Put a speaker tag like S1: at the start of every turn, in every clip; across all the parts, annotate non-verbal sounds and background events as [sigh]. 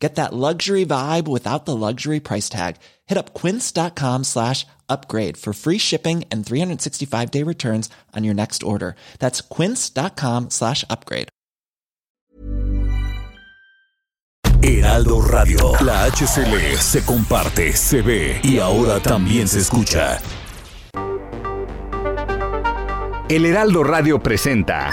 S1: Get that luxury vibe without the luxury price tag. Hit up quince.com slash upgrade for free shipping and 365 day returns on your next order. That's quince.com slash upgrade.
S2: Heraldo Radio, la HCL se comparte, se ve y ahora también se escucha.
S3: El Heraldo Radio presenta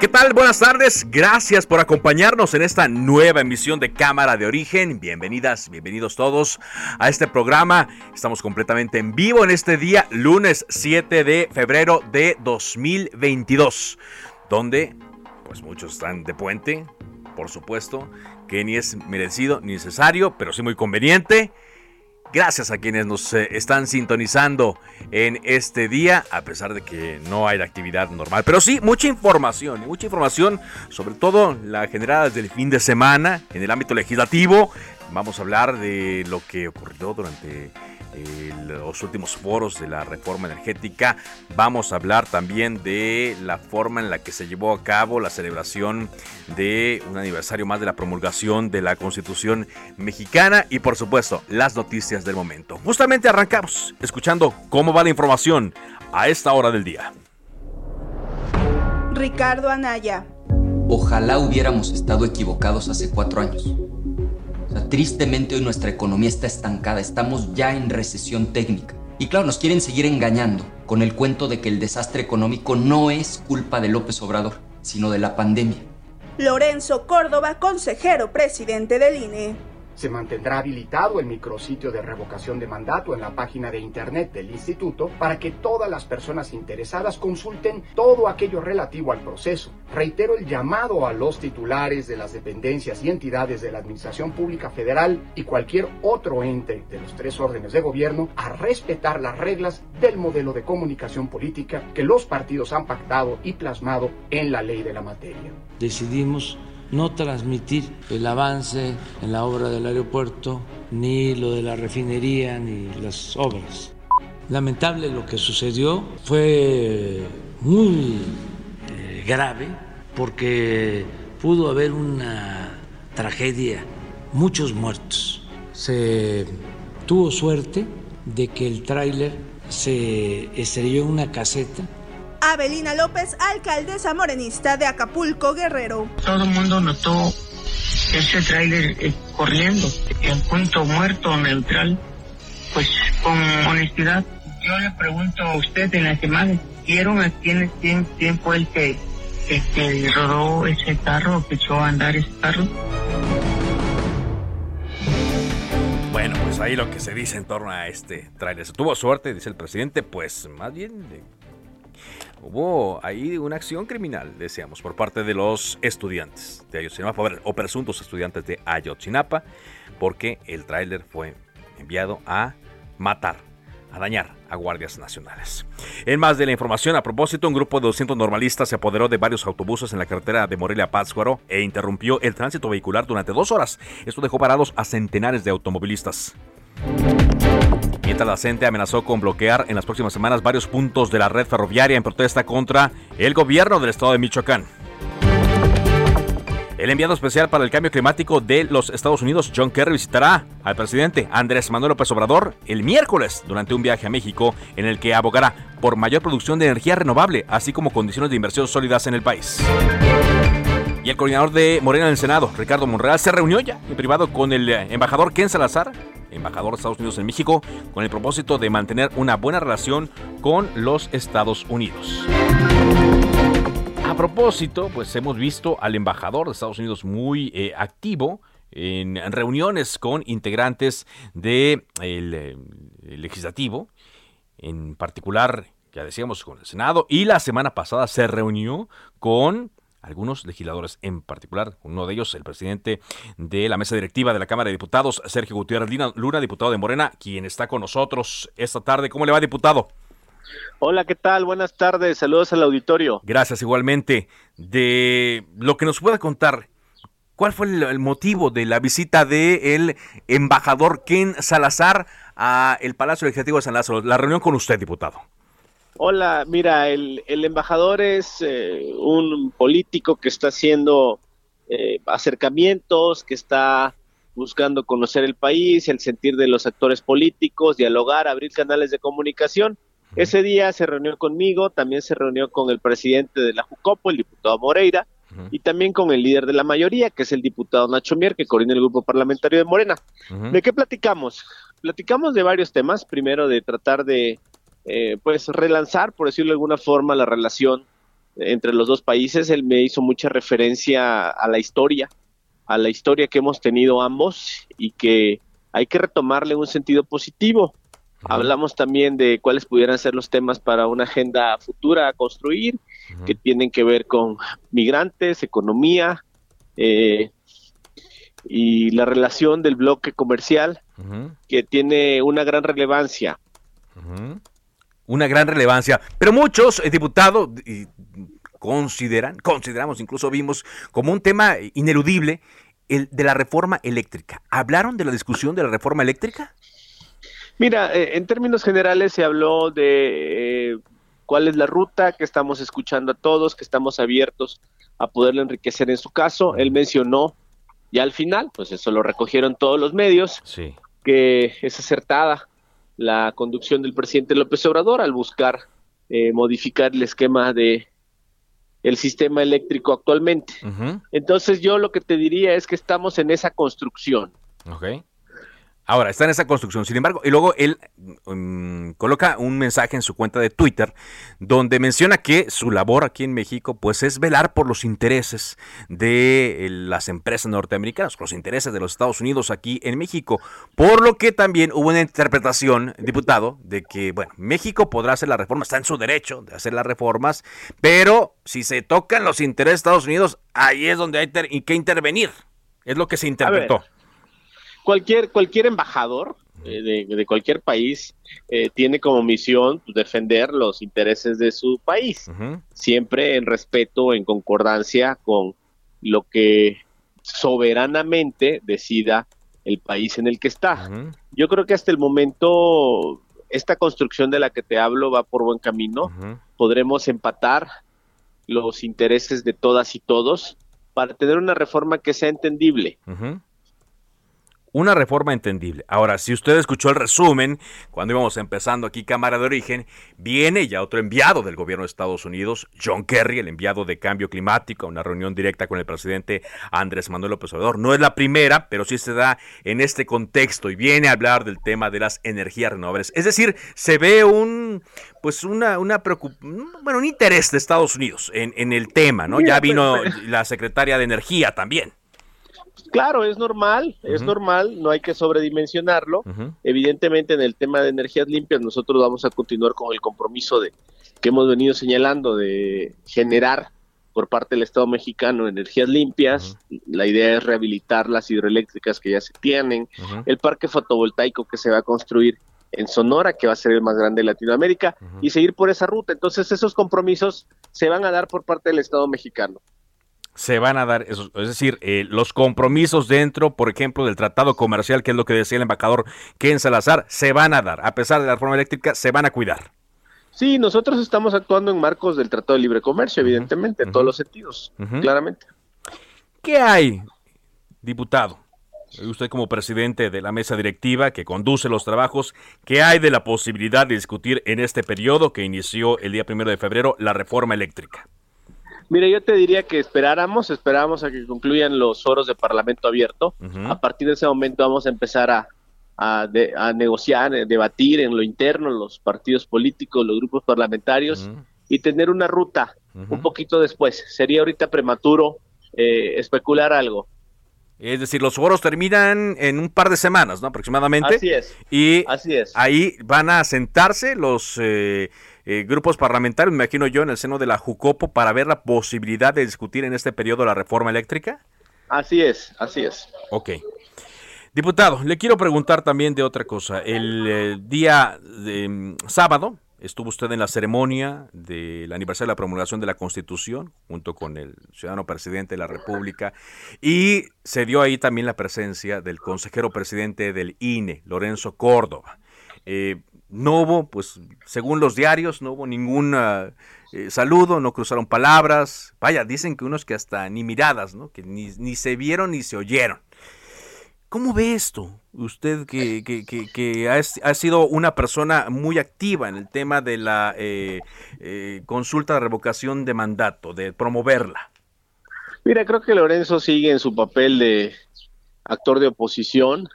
S4: ¿Qué tal? Buenas tardes. Gracias por acompañarnos en esta nueva emisión de Cámara de Origen. Bienvenidas, bienvenidos todos a este programa. Estamos completamente en vivo en este día, lunes 7 de febrero de 2022, donde pues muchos están de puente, por supuesto, que ni es merecido ni necesario, pero sí muy conveniente. Gracias a quienes nos eh, están sintonizando en este día, a pesar de que no hay actividad normal. Pero sí, mucha información, mucha información, sobre todo la generada desde el fin de semana en el ámbito legislativo. Vamos a hablar de lo que ocurrió durante los últimos foros de la reforma energética. Vamos a hablar también de la forma en la que se llevó a cabo la celebración de un aniversario más de la promulgación de la Constitución mexicana y por supuesto las noticias del momento. Justamente arrancamos escuchando cómo va la información a esta hora del día.
S5: Ricardo Anaya.
S6: Ojalá hubiéramos estado equivocados hace cuatro años tristemente hoy nuestra economía está estancada, estamos ya en recesión técnica. Y claro, nos quieren seguir engañando con el cuento de que el desastre económico no es culpa de López Obrador, sino de la pandemia.
S5: Lorenzo Córdoba, consejero presidente del INE.
S7: Se mantendrá habilitado el micrositio de revocación de mandato en la página de internet del instituto para que todas las personas interesadas consulten todo aquello relativo al proceso. Reitero el llamado a los titulares de las dependencias y entidades de la Administración Pública Federal y cualquier otro ente de los tres órdenes de gobierno a respetar las reglas del modelo de comunicación política que los partidos han pactado y plasmado en la ley de la materia.
S8: Decidimos no transmitir el avance en la obra del aeropuerto, ni lo de la refinería, ni las obras. Lamentable lo que sucedió, fue muy eh, grave porque pudo haber una tragedia, muchos muertos. Se tuvo suerte de que el tráiler se estrelló en una caseta
S5: Abelina López, alcaldesa morenista de Acapulco, Guerrero.
S9: Todo el mundo notó ese tráiler eh, corriendo en punto muerto neutral, pues con honestidad. Yo le pregunto a usted en la semana, ¿vieron a quién, quién, quién fue el que, que rodó ese carro, que echó a andar ese carro?
S4: Bueno, pues ahí lo que se dice en torno a este tráiler. Se tuvo suerte, dice el presidente, pues más bien hubo ahí una acción criminal, decíamos, por parte de los estudiantes de Ayotzinapa, o presuntos estudiantes de Ayotzinapa, porque el tráiler fue enviado a matar, a dañar a guardias nacionales. En más de la información, a propósito, un grupo de 200 normalistas se apoderó de varios autobuses en la carretera de Morelia Pátzcuaro e interrumpió el tránsito vehicular durante dos horas. Esto dejó parados a centenares de automovilistas. Mientras la CENTE amenazó con bloquear en las próximas semanas varios puntos de la red ferroviaria en protesta contra el gobierno del estado de Michoacán. El enviado especial para el cambio climático de los Estados Unidos, John Kerry, visitará al presidente Andrés Manuel López Obrador el miércoles durante un viaje a México en el que abogará por mayor producción de energía renovable, así como condiciones de inversión sólidas en el país. Y el coordinador de Morena en el Senado, Ricardo Monreal, se reunió ya en privado con el embajador Ken Salazar, embajador de Estados Unidos en México, con el propósito de mantener una buena relación con los Estados Unidos. A propósito, pues hemos visto al embajador de Estados Unidos muy eh, activo en reuniones con integrantes del de legislativo, en particular, ya decíamos, con el Senado, y la semana pasada se reunió con algunos legisladores en particular, uno de ellos el presidente de la mesa directiva de la Cámara de Diputados, Sergio Gutiérrez Luna, diputado de Morena, quien está con nosotros esta tarde. ¿Cómo le va, diputado?
S10: Hola, ¿qué tal? Buenas tardes, saludos al auditorio.
S4: Gracias igualmente. De lo que nos pueda contar, ¿cuál fue el, motivo de la visita del embajador Ken Salazar a el Palacio Legislativo de San Lázaro? La reunión con usted, diputado.
S10: Hola, mira, el, embajador es eh, un político que está haciendo eh, acercamientos, que está buscando conocer el país, el sentir de los actores políticos, dialogar, abrir canales de comunicación. Ese día se reunió conmigo, también se reunió con el presidente de la Jucopo, el diputado Moreira, y también con el líder de la mayoría, que es el diputado Nacho Mier, que coordina el grupo parlamentario de Morena. ¿De qué platicamos? Platicamos de varios temas. Primero, de tratar de eh, pues relanzar, por decirlo de alguna forma, la relación entre los dos países. Él me hizo mucha referencia a la historia, a la historia que hemos tenido ambos y que hay que retomarle un sentido positivo. Hablamos también de cuáles pudieran ser los temas para una agenda futura a construir, que tienen que ver con migrantes, economía eh, y la relación del bloque comercial, que tiene una gran relevancia
S4: una gran relevancia. Pero muchos eh, diputados consideran, consideramos, incluso vimos como un tema ineludible el de la reforma eléctrica. ¿Hablaron de la discusión de la reforma eléctrica?
S10: Mira, eh, en términos generales se habló de eh, cuál es la ruta que estamos escuchando a todos, que estamos abiertos a poderlo enriquecer en su caso. Él mencionó ya al final, pues eso lo recogieron todos los medios, que es acertada la conducción del presidente López Obrador al buscar eh, modificar el esquema de el sistema eléctrico actualmente. Entonces yo lo que te diría es que estamos en esa construcción.
S4: Okay. Ahora, está en esa construcción. Sin embargo, y luego él mm, coloca un mensaje en su cuenta de Twitter donde menciona que su labor aquí en México pues es velar por los intereses de eh, las empresas norteamericanas, los intereses de los Estados Unidos aquí en México. Por lo que también hubo una interpretación, diputado, de que, bueno, México podrá hacer la reforma, está en su derecho de hacer las reformas, pero si se tocan los intereses de Estados Unidos, ahí es donde hay que intervenir. Es lo que se interpretó
S10: cualquier, cualquier embajador eh, de, cualquier país eh, tiene como misión defender los intereses de su país, siempre en respeto, en concordancia con lo que soberanamente decida el país en el que está. Yo creo que hasta el momento esta construcción de la que te hablo va por buen camino. Podremos empatar los intereses de todas y todos para tener una reforma que sea entendible.
S4: Una reforma entendible. Ahora, si usted escuchó el resumen, cuando íbamos empezando aquí Cámara de Origen, viene ya otro enviado del gobierno de Estados Unidos, John Kerry, el enviado de cambio climático, a una reunión directa con el presidente Andrés Manuel López Obrador. No es la primera, pero sí se da en este contexto y viene a hablar del tema de las energías renovables. Es decir, se ve un, pues una, una bueno, un interés de Estados Unidos en, en el tema, ¿no? Ya vino la secretaria de Energía también.
S10: Claro, es normal, es normal, no hay que sobredimensionarlo. Evidentemente en el tema de energías limpias nosotros vamos a continuar con el compromiso de que hemos venido señalando de generar por parte del Estado mexicano energías limpias. La idea es rehabilitar las hidroeléctricas que ya se tienen, el parque fotovoltaico que se va a construir en Sonora, que va a ser el más grande de Latinoamérica, y seguir por esa ruta. Entonces esos compromisos se van a dar por parte del Estado mexicano
S4: se van a dar, esos, es decir, eh, los compromisos dentro, por ejemplo, del tratado comercial, que es lo que decía el embajador Ken Salazar, se van a dar, a pesar de la reforma eléctrica, se van a cuidar.
S10: Sí, nosotros estamos actuando en marcos del Tratado de Libre Comercio, evidentemente, en todos los sentidos, claramente.
S4: ¿Qué hay, diputado? Usted como presidente de la mesa directiva que conduce los trabajos, ¿qué hay de la posibilidad de discutir en este periodo que inició el día primero de febrero la reforma eléctrica?
S10: Mire, yo te diría que esperáramos, esperábamos a que concluyan los foros de Parlamento abierto. A partir de ese momento vamos a empezar a, a, a negociar, a debatir en lo interno, los partidos políticos, los grupos parlamentarios y tener una ruta un poquito después. Sería ahorita prematuro eh, especular algo.
S4: Es decir, los foros terminan en un par de semanas, ¿no? Aproximadamente.
S10: Así es.
S4: Y
S10: Así es.
S4: ahí van a sentarse los eh, eh, grupos parlamentarios, me imagino yo, en el seno de la Jucopo, para ver la posibilidad de discutir en este periodo la reforma eléctrica.
S10: Así es, así es.
S4: Ok. Diputado, le quiero preguntar también de otra cosa. El eh, día de, mm, sábado estuvo usted en la ceremonia del aniversario de la promulgación de la Constitución, junto con el ciudadano presidente de la República, y se dio ahí también la presencia del consejero presidente del INE, Lorenzo Córdoba. Eh, no hubo, pues, según los diarios, no hubo ningún eh, saludo, no cruzaron palabras. Vaya, dicen que unos que hasta ni miradas, ¿no? Que ni, ni se vieron ni se oyeron. ¿Cómo ve esto? Usted que, que, que, ha, ha, sido una persona muy activa en el tema de la eh, eh, consulta de revocación de mandato, de promoverla.
S10: Mira, creo que Lorenzo sigue en su papel de actor de oposición.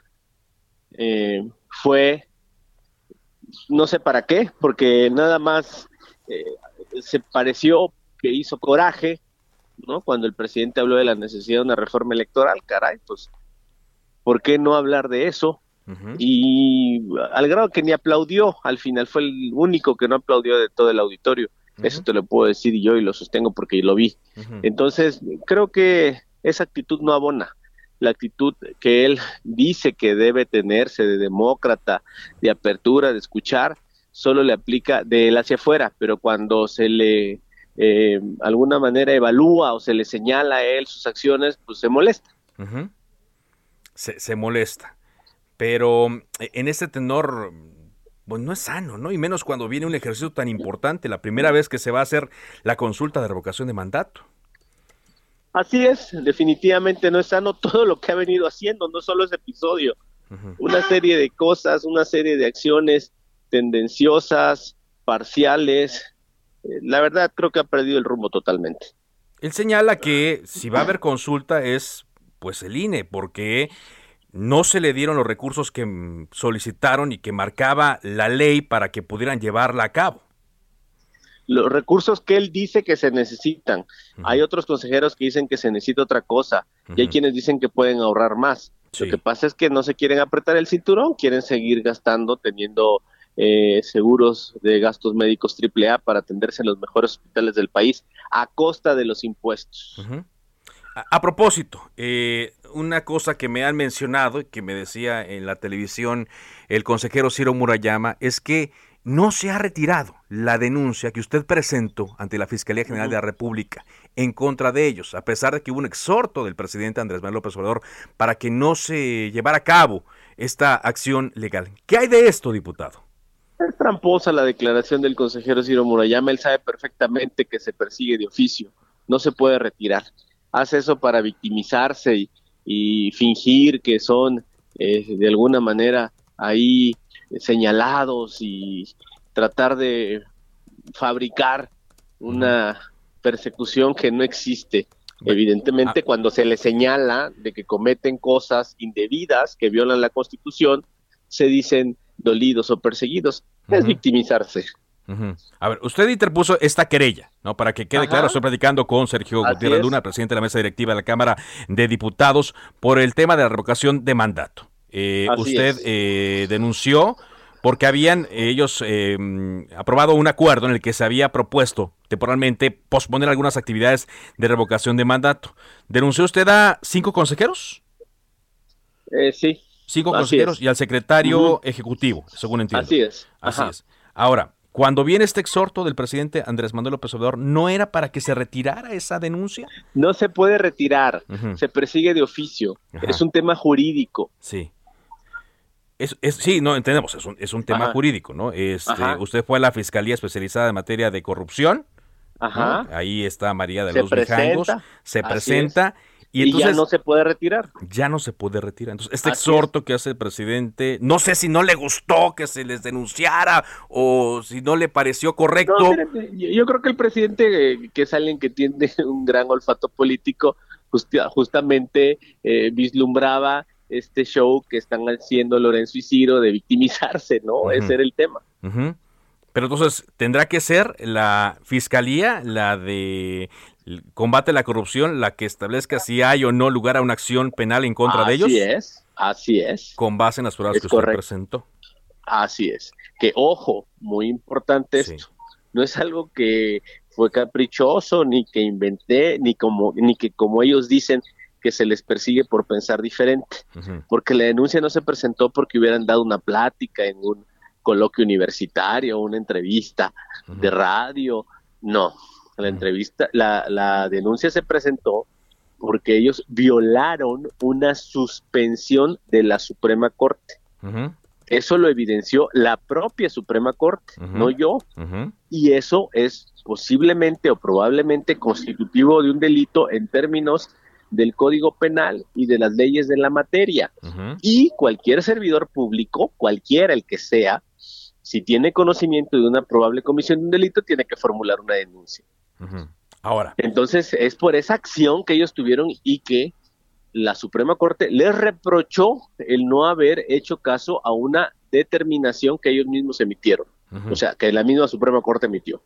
S10: Fue, no sé para qué, porque nada más eh, se pareció que hizo coraje, ¿no? Cuando el presidente habló de la necesidad de una reforma electoral, caray, pues ¿por qué no hablar de eso? Uh -huh. Y al grado que ni aplaudió, al final fue el único que no aplaudió de todo el auditorio. Uh -huh. Eso te lo puedo decir yo y lo sostengo porque lo vi. Uh -huh. Entonces, creo que esa actitud no abona. La actitud que él dice que debe tenerse de demócrata, de apertura, de escuchar, solo le aplica de él hacia afuera, pero cuando se le eh, alguna manera evalúa o se le señala a él sus acciones, pues se molesta.
S4: Se, se, molesta. Pero en este tenor, pues no es sano, ¿no? Y menos cuando viene un ejercicio tan importante, la primera vez que se va a hacer la consulta de revocación de mandato.
S10: Así es, definitivamente no es sano [laughs] todo lo que ha venido haciendo, no solo ese episodio. Uh -huh. Una serie de cosas, una serie de acciones tendenciosas, parciales. Eh, la verdad creo que ha perdido el rumbo totalmente.
S4: Él señala que si va a haber consulta es pues el INE, porque no se le dieron los recursos que mm, solicitaron y que marcaba la ley para que pudieran llevarla a cabo.
S10: Los recursos que él dice que se necesitan. Uh -huh. Hay otros consejeros que dicen que se necesita otra cosa uh -huh. y hay quienes dicen que pueden ahorrar más. Sí. Lo que pasa es que no se quieren apretar el cinturón, quieren seguir gastando, teniendo eh, seguros de gastos médicos AAA para atenderse en los mejores hospitales del país a costa de los impuestos.
S4: Uh -huh. a, a, propósito, eh, una cosa que me han mencionado y que me decía en la televisión el consejero Ciro Murayama es que no se ha retirado la denuncia que usted presentó ante la Fiscalía General de la República en contra de ellos, a pesar de que hubo un exhorto del presidente Andrés Manuel López Obrador para que no se llevara a cabo esta acción legal. ¿Qué hay de esto, diputado?
S10: Es tramposa la declaración del consejero Ciro Murayama, él sabe perfectamente que se persigue de oficio, no se puede retirar. Hace eso para victimizarse y, y fingir que son eh, de alguna manera ahí señalados y tratar de fabricar una persecución que no existe. Evidentemente, ah. cuando se le señala de que cometen cosas indebidas que violan la Constitución, se dicen dolidos o perseguidos. Uh -huh. Es victimizarse.
S4: Uh -huh. A ver, usted interpuso esta querella, ¿no? Para que quede Ajá. claro, estoy platicando con Sergio Gutiérrez Luna, presidente de la mesa directiva de la Cámara de Diputados, por el tema de la revocación de mandato. Eh, usted eh, denunció porque habían ellos eh, aprobado un acuerdo en el que se había propuesto temporalmente posponer algunas actividades de revocación de mandato. ¿Denunció usted a cinco consejeros?
S10: Eh, sí.
S4: Cinco Así consejeros es. y al secretario uh -huh. ejecutivo, según entiendo.
S10: Así es.
S4: Así es. Ahora, cuando viene este exhorto del presidente Andrés Manuel López Obrador, ¿no era para que se retirara esa denuncia?
S10: No se puede retirar, uh -huh. se persigue de oficio, Ajá. es un tema jurídico.
S4: Sí. Es, es, sí, no, entendemos, es un, es un tema Ajá. jurídico, ¿no? Este, usted fue a la Fiscalía Especializada en materia de corrupción,
S10: Ajá.
S4: ¿no? ahí está María de los Mijangos, se presenta
S10: y, entonces, y, ya no se puede retirar.
S4: Ya no se puede retirar. Entonces, este Así exhorto es. que hace el presidente, no sé si no le gustó que se les denunciara o si no le pareció correcto. No,
S10: yo creo que el presidente, que es alguien que tiene [laughs] un gran olfato político, just, justamente eh, vislumbraba este show que están haciendo Lorenzo y Ciro de victimizarse, ¿no? Uh -huh. Ese era el tema.
S4: Uh -huh. Pero entonces, ¿tendrá que ser la fiscalía, la de combate la corrupción, la que establezca si hay o no lugar a una acción penal en contra de ellos.
S10: Así es, así es.
S4: Con base en las pruebas que usted presentó.
S10: Así es. Que ojo, muy importante esto. No es algo que fue caprichoso, ni que inventé, ni como, ni que como ellos dicen que se les persigue por pensar diferente. Porque la denuncia no se presentó porque hubieran dado una plática en un coloquio universitario, una entrevista de radio. No, la entrevista, la, la denuncia se presentó porque ellos violaron una suspensión de la Suprema Corte. Eso lo evidenció la propia Suprema Corte, no yo. Y eso es posiblemente o probablemente constitutivo de un delito en términos del Código Penal y de las leyes de la materia. Y cualquier servidor público, cualquiera el que sea, si tiene conocimiento de una probable comisión de un delito, tiene que formular una denuncia.
S4: Ahora.
S10: Entonces, es por esa acción que ellos tuvieron y que la Suprema Corte les reprochó el no haber hecho caso a una determinación que ellos mismos emitieron. O sea, que la misma Suprema Corte emitió.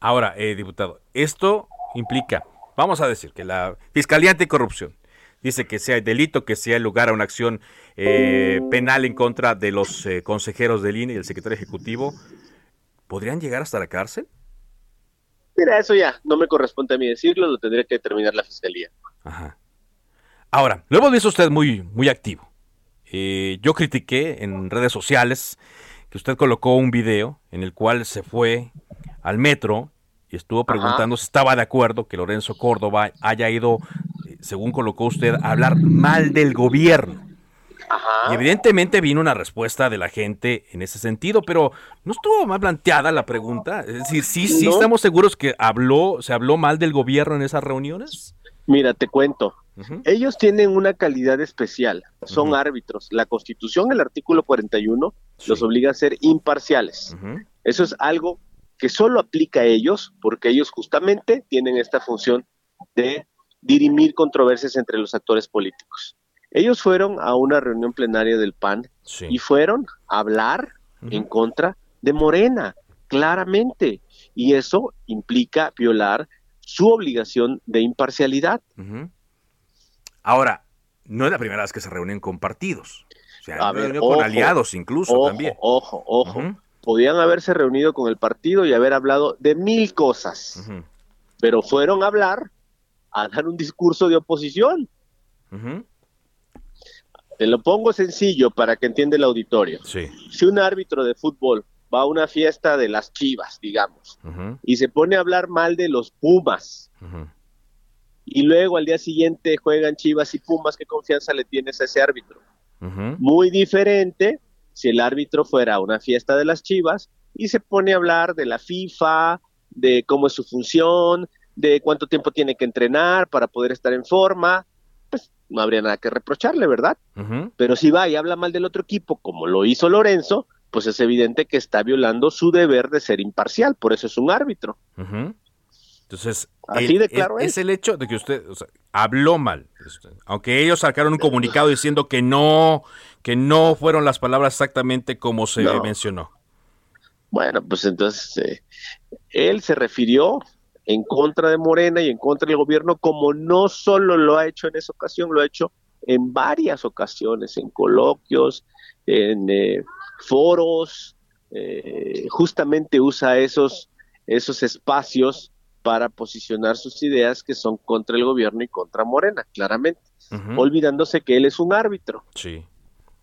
S4: Ahora, eh, diputado, esto implica, vamos a decir, que la Fiscalía Anticorrupción dice que sea delito, que sea lugar a una acción eh, penal en contra de los eh, consejeros del INE y el secretario ejecutivo, ¿podrían llegar hasta la cárcel?
S10: Mira, eso ya no me corresponde a mí decirlo, lo tendría que determinar la Fiscalía. Ajá.
S4: Ahora, lo hemos visto usted muy, muy activo. Eh, yo critiqué en redes sociales que usted colocó un video en el cual se fue al metro y estuvo preguntando si estaba de acuerdo que Lorenzo Córdoba haya ido, eh, según colocó usted, a hablar mal del gobierno. Y evidentemente vino una respuesta de la gente en ese sentido, pero no estuvo más planteada la pregunta. Es decir, sí, sí estamos seguros que habló, se habló mal del gobierno en esas reuniones.
S10: Mira, te cuento. Ellos tienen una calidad especial, son árbitros. La Constitución, el artículo 41, los obliga a ser imparciales. Eso es algo que solo aplica a ellos, porque ellos justamente tienen esta función de dirimir controversias entre los actores políticos. Ellos fueron a una reunión plenaria del PAN y fueron a hablar en contra de Morena, claramente. Y eso implica violar su obligación de imparcialidad.
S4: Ahora, no es la primera vez que se reúnen con partidos. O sea, con aliados incluso también.
S10: Ojo, ojo. Podían haberse reunido con el partido y haber hablado de mil cosas. Pero fueron a hablar, a dar un discurso de oposición. Te lo pongo sencillo para que entienda el auditorio. Si un árbitro de fútbol va a una fiesta de las chivas, digamos, y se pone a hablar mal de los Pumas, y luego al día siguiente juegan Chivas y Pumas, ¿qué confianza le tienes a ese árbitro? Muy diferente si el árbitro fuera a una fiesta de las Chivas y se pone a hablar de la FIFA, de cómo es su función, de cuánto tiempo tiene que entrenar para poder estar en forma, pues no habría nada que reprocharle, ¿verdad? Pero si va y habla mal del otro equipo, como lo hizo Lorenzo, pues es evidente que está violando su deber de ser imparcial, por eso es un árbitro.
S4: Entonces, es. el hecho de que usted habló mal, aunque ellos sacaron un comunicado diciendo que no, que no fueron las palabras exactamente como se mencionó.
S10: Bueno, pues entonces eh, él se refirió en contra de Morena y en contra del gobierno como no solo lo ha hecho en esa ocasión, lo ha hecho en varias ocasiones, en coloquios, en eh, foros, eh, justamente usa esos, esos espacios para posicionar sus ideas que son contra el gobierno y contra Morena, claramente, olvidándose que él es un árbitro.
S4: Sí.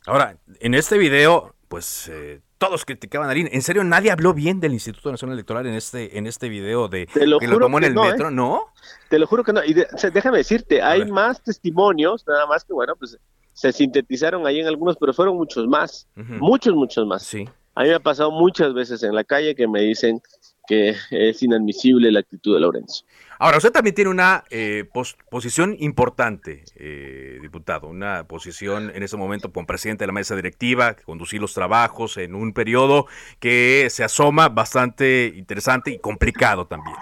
S4: Ahora, en este video, pues eh, todos criticaban a Lin. En serio, nadie habló bien del Instituto Nacional Electoral en este en este video de
S10: que lo
S4: tomó en el
S10: no,
S4: metro,
S10: ¿eh?
S4: ¿no?
S10: Te lo juro que no. Y déjame decirte, hay más testimonios, nada más que bueno, pues se sintetizaron ahí en algunos, pero fueron muchos más, muchos, muchos más.
S4: Sí.
S10: A mí me ha pasado muchas veces en la calle que me dicen que es inadmisible la actitud de Lorenzo.
S4: Ahora, usted también tiene una eh, posición importante, eh, diputado, una posición en ese momento como presidente de la mesa directiva, conducir los trabajos en un periodo que se asoma bastante interesante y complicado también.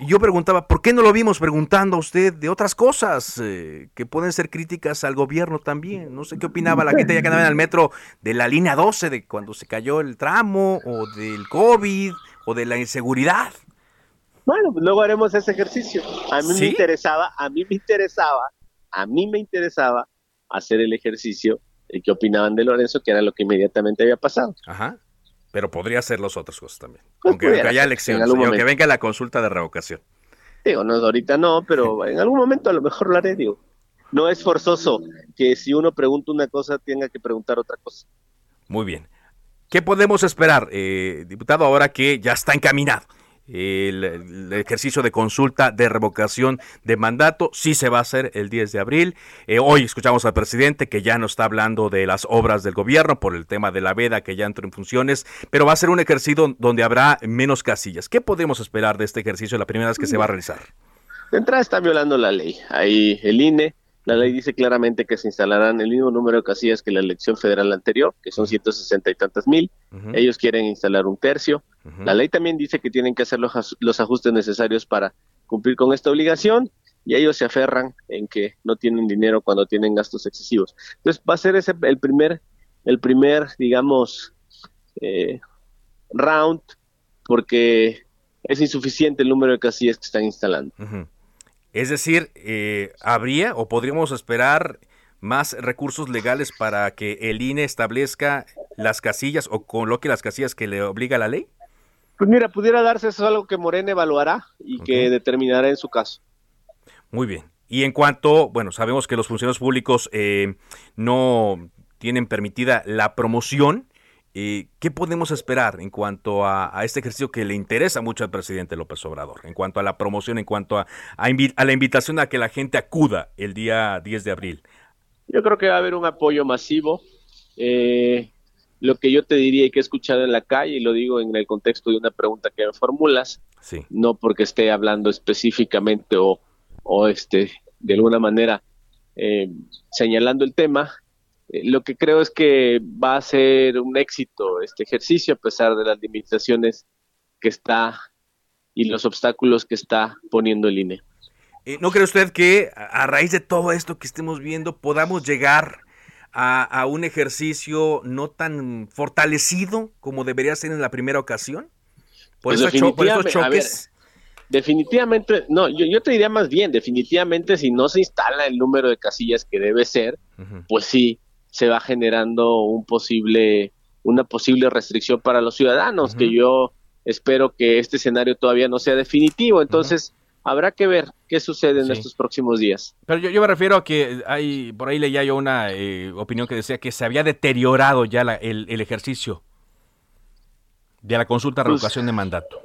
S4: Y yo preguntaba, ¿por qué no lo vimos preguntando a usted de otras cosas eh, que pueden ser críticas al gobierno también? No sé qué opinaba la gente ya que andaba en el metro de la línea 12, de cuando se cayó el tramo, o del COVID, o de la inseguridad.
S10: Bueno, luego haremos ese ejercicio. A mí me interesaba, a mí me interesaba, a mí me interesaba hacer el ejercicio de qué opinaban de Lorenzo, que era lo que inmediatamente había pasado.
S4: Ajá. Pero podría ser las otras cosas también. Pues aunque, haya elecciones, aunque venga la consulta de revocación.
S10: Digo, no, ahorita no, pero [laughs] en algún momento a lo mejor lo haré, digo. No es forzoso que si uno pregunta una cosa tenga que preguntar otra cosa.
S4: Muy bien. ¿Qué podemos esperar, eh, diputado, ahora que ya está encaminado? El, ejercicio de consulta de revocación de mandato sí se va a hacer el 10 de abril. Eh, hoy escuchamos al presidente que ya no está hablando de las obras del gobierno por el tema de la veda que ya entró en funciones, pero va a ser un ejercicio donde habrá menos casillas. ¿Qué podemos esperar de este ejercicio la primera vez que se va a realizar?
S10: De entrada está violando la ley. Ahí el INE la ley dice claramente que se instalarán el mismo número de casillas que la elección federal anterior, que son 160 y tantas mil. Ellos quieren instalar un tercio. La ley también dice que tienen que hacer los, los, ajustes necesarios para cumplir con esta obligación y ellos se aferran en que no tienen dinero cuando tienen gastos excesivos. Entonces va a ser ese el primer, el primer, digamos, eh, round porque es insuficiente el número de casillas que están instalando.
S4: Es decir, eh, ¿habría o podríamos esperar más recursos legales para que el INE establezca las casillas o coloque las casillas que le obliga la ley?
S10: Pues mira, pudiera darse eso algo que Morena evaluará y que determinará en su caso.
S4: Muy bien. Y en cuanto, bueno, sabemos que los funcionarios públicos eh, no tienen permitida la promoción eh, ¿Qué podemos esperar en cuanto a, este ejercicio que le interesa mucho al presidente López Obrador? En cuanto a la promoción, en cuanto a, a, la invitación a que la gente acuda el día 10 de abril.
S10: Yo creo que va a haber un apoyo masivo. Eh, lo que yo te diría y que he escuchado en la calle, y lo digo en el contexto de una pregunta que me formulas, no porque esté hablando específicamente o, o este, de alguna manera eh, señalando el tema, lo que creo es que va a ser un éxito este ejercicio a pesar de las limitaciones que está y los obstáculos que está poniendo el INE.
S4: Eh, ¿No cree usted que a raíz de todo esto que estemos viendo podamos llegar a, un ejercicio no tan fortalecido como debería ser en la primera ocasión? Por, pues esos choques.
S10: definitivamente, no, yo, te diría más bien, definitivamente si no se instala el número de casillas que debe ser, pues sí, se va generando un posible, una posible restricción para los ciudadanos, que yo espero que este escenario todavía no sea definitivo. Entonces, habrá que ver qué sucede en estos próximos días.
S4: Pero yo, me refiero a que hay, por ahí leía yo una eh, opinión que decía que se había deteriorado ya el, ejercicio de la consulta de pues revocación de mandato.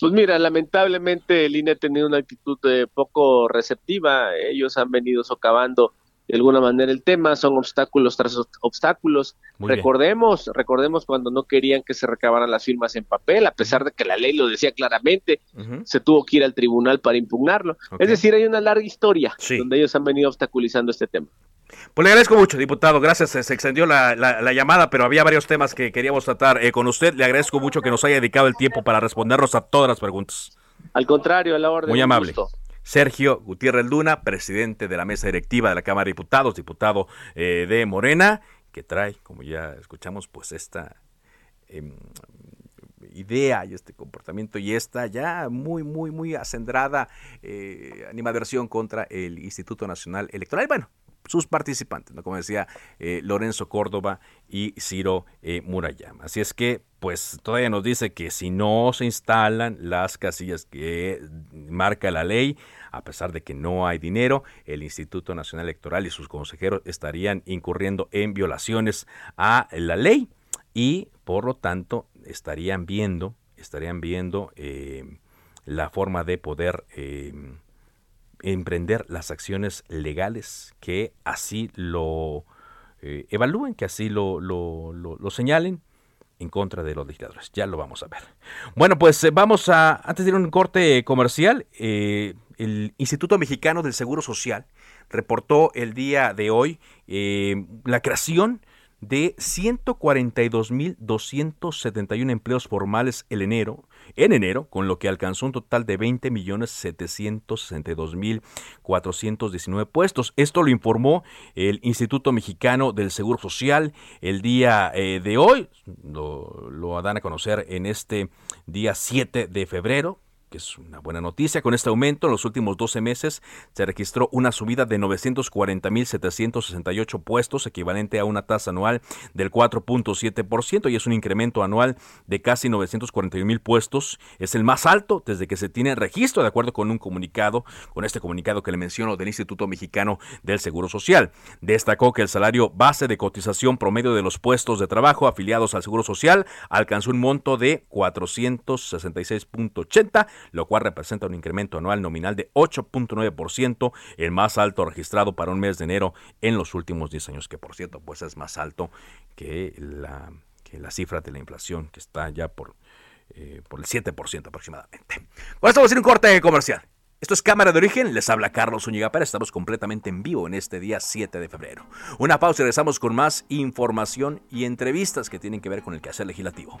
S10: Pues mira, lamentablemente el INE ha tenido una actitud eh, poco receptiva. Ellos han venido socavando de alguna manera el tema, son obstáculos tras obstáculos. recordemos, recordemos cuando no querían que se recabaran las firmas en papel, a pesar de que la ley lo decía claramente, se tuvo que ir al tribunal para impugnarlo. Es decir, hay una larga historia donde ellos han venido obstaculizando este tema.
S4: Pues le agradezco mucho, diputado. Gracias. Se extendió la, llamada, pero había varios temas que queríamos tratar eh, con usted. Le agradezco mucho que nos haya dedicado el tiempo para respondernos a todas las preguntas.
S10: Al contrario, a la orden.
S4: Muy amable. Sergio Gutiérrez Luna, presidente de la mesa directiva de la Cámara de Diputados, diputado eh, de Morena, que trae, como ya escuchamos, pues esta em, idea y este comportamiento y esta ya muy, muy, muy acendrada eh, animadversión contra el Instituto Nacional Electoral. Bueno, sus participantes, ¿no? como decía eh, Lorenzo Córdoba y Ciro Murayama. Así es que, pues todavía nos dice que si no se instalan las casillas que marca la ley, a pesar de que no hay dinero, el Instituto Nacional Electoral y sus consejeros estarían incurriendo en violaciones a la ley y, por lo tanto, estarían viendo, estarían viendo eh, la forma de poder emprender las acciones legales que así lo eh, evalúen, que así lo, lo, lo, señalen en contra de los legisladores. Ya lo vamos a ver. Bueno, pues eh, vamos a, antes de ir a un corte comercial, eh, el Instituto Mexicano del Seguro Social reportó el día de hoy la creación de 142.271 empleos formales en enero, en enero, con lo que alcanzó un total de 20.762.419 puestos. Esto lo informó el Instituto Mexicano del Seguro Social el día eh, de hoy, lo, lo dan a conocer en este día 7 de febrero, que es una buena noticia. Con este aumento, en los últimos 12 meses se registró una subida de 940.768 puestos, equivalente a una tasa anual del 4.7% y es un incremento anual de casi 941.000 puestos. Es el más alto desde que se tiene registro, de acuerdo con un comunicado, con este comunicado que le menciono del Instituto Mexicano del Seguro Social. Destacó que el salario base de cotización promedio de los puestos de trabajo afiliados al Seguro Social alcanzó un monto de 466.80 lo cual representa un incremento anual nominal de 8.9%, el más alto registrado para un mes de enero en los últimos 10 años, que por cierto, pues es más alto que la, que la cifra de la inflación, que está ya por, eh, por el 7% aproximadamente. Bueno, a hacer un corte comercial. Esto es Cámara de Origen, les habla Carlos Zúñiga Pérez, estamos completamente en vivo en este día 7 de febrero. Una pausa y regresamos con más información y entrevistas que tienen que ver con el quehacer legislativo.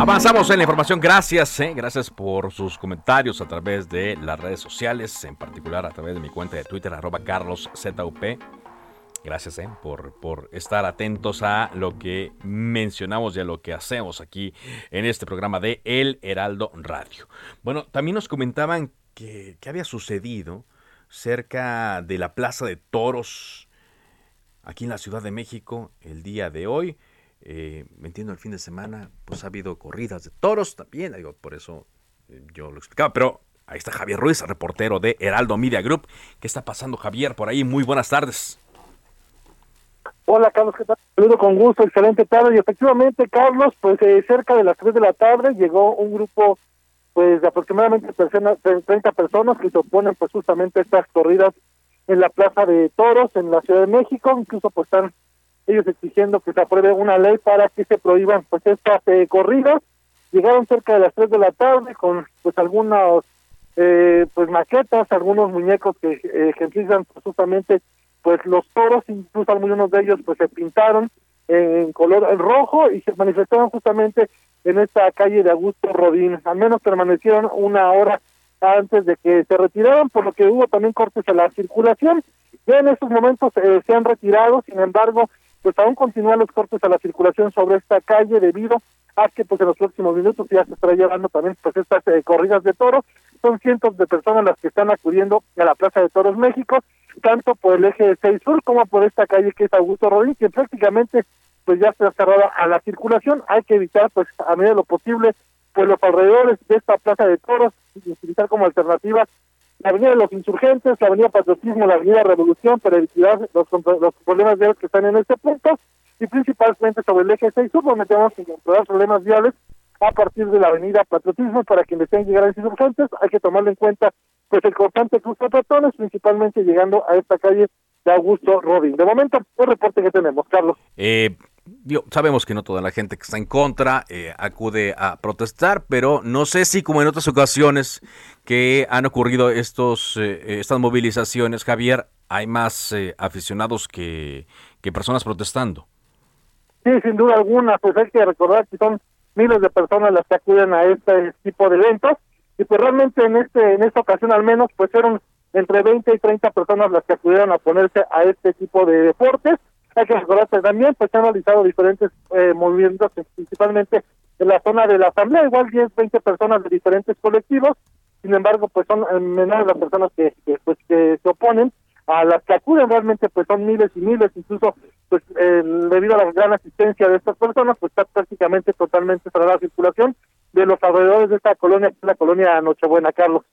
S4: Avanzamos en la información. Gracias, eh, gracias por sus comentarios a través de las redes sociales, en particular a través de mi cuenta de Twitter, arroba carloszup. Gracias eh, por, por estar atentos a lo que mencionamos y a lo que hacemos aquí en este programa de El Heraldo Radio. Bueno, también nos comentaban que, que había sucedido cerca de la Plaza de Toros aquí en la Ciudad de México el día de hoy. Eh, entiendo, el fin de semana, pues ha habido corridas de toros también, digo, por eso eh, yo lo explicaba, pero ahí está Javier Ruiz, reportero de Heraldo Media Group. ¿Qué está pasando, Javier, por ahí? Muy buenas tardes.
S11: Hola, Carlos, ¿qué tal? Saludo con gusto, excelente tarde. Y efectivamente, Carlos, pues eh, cerca de las 3 de la tarde llegó un grupo pues de aproximadamente 30 personas que se oponen pues justamente a estas corridas en la Plaza de Toros en la Ciudad de México, incluso pues están ellos exigiendo que se apruebe una ley para que se prohíban pues estas eh, corridas. Llegaron cerca de las 3 de la tarde con pues algunas eh, pues maquetas, algunos muñecos que eh, ejemplizan justamente pues los toros, incluso algunos de ellos pues se pintaron en color rojo y se manifestaron justamente en esta calle de Augusto Rodín. Al menos permanecieron una hora antes de que se retiraran, por lo que hubo también cortes a la circulación. Ya en estos momentos eh, se han retirado, sin embargo, pues aún continúan los cortes a la circulación sobre esta calle debido a que pues en los próximos minutos ya se estará llevando también pues estas eh, corridas de toros. Son cientos de personas las que están acudiendo a la Plaza de Toros México, tanto por el eje 6 Sur como por esta calle que es Augusto Rodríguez, que prácticamente pues ya está cerrada a la circulación. Hay que evitar pues a medida de lo posible pues los alrededores de esta Plaza de Toros y utilizar como alternativa la Avenida de los Insurgentes, la Avenida Patriotismo, la Avenida Revolución para evitar los, los problemas viales que están en este punto y principalmente sobre el eje 6 sur donde tenemos que encontrar problemas viales a partir de la Avenida Patriotismo para quienes deseen llegar a los insurgentes hay que tomarlo en cuenta pues el constante cruce de peatones principalmente llegando a esta calle de Augusto Robin. De momento, el reporte que tenemos, Carlos.
S4: Eh, sabemos que no toda la gente que está en contra eh, acude a protestar, pero no sé si como en otras ocasiones que han ocurrido estos eh, estas movilizaciones, Javier, hay más eh, aficionados que, que personas protestando.
S11: Sí, sin duda alguna, pues hay que recordar que son miles de personas las que acuden a este tipo de eventos y pues realmente en este en esta ocasión al menos pues fueron entre 20 y 30 personas las que acudieron a ponerse a este tipo de deportes. Hay que recordar que también pues se han realizado diferentes eh, movimientos, principalmente en la zona de la asamblea, igual 10, 20 personas de diferentes colectivos, sin embargo pues son eh, menores las personas que, que, pues que se oponen a las que acuden realmente pues son miles y miles incluso pues eh, debido a la gran asistencia de estas personas pues está prácticamente totalmente cerrada la circulación de los alrededores de esta colonia que es la colonia Nochebuena Carlos.